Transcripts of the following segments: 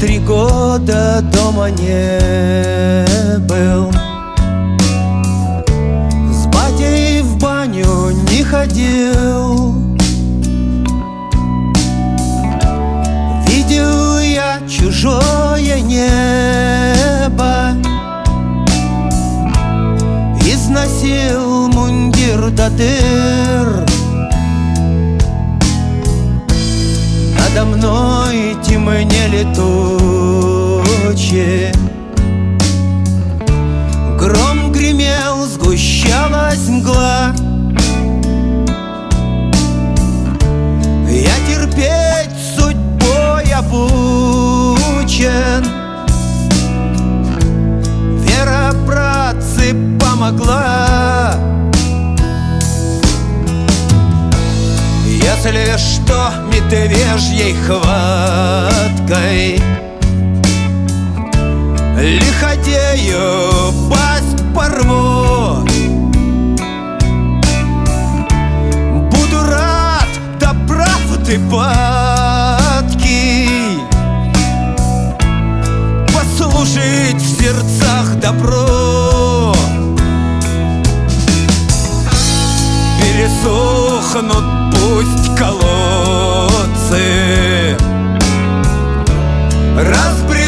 Три года дома не был. С батей в баню не ходил. Видел я чужое небо. Износил мундир до дыр мной темнели тучи Гром гремел, сгущалась мгла Если что, медвежьей хваткой. Лиходею пасть порву. Буду рад до правды падки. Послужить в сердцах добро Пересохнут пусть колодцы. Разбредутся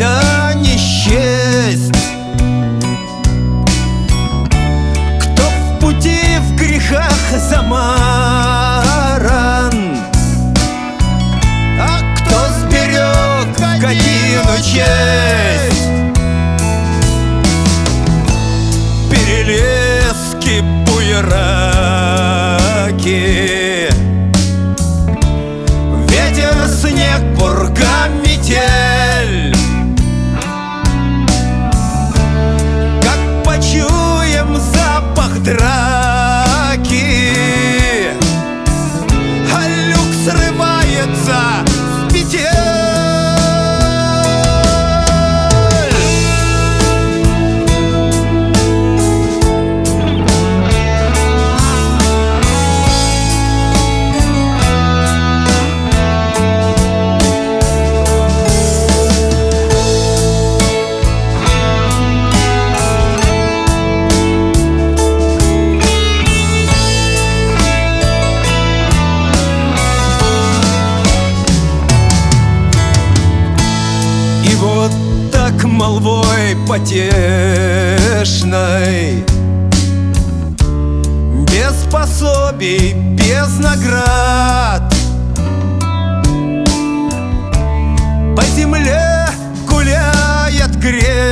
Господа не счесть. Кто в пути в грехах замаран? А кто сберег годину честь? Перелески, буераки. Ветер, снег, пурга, метель trás вот так молвой потешной. Без пособий, без наград. По земле гуляет грех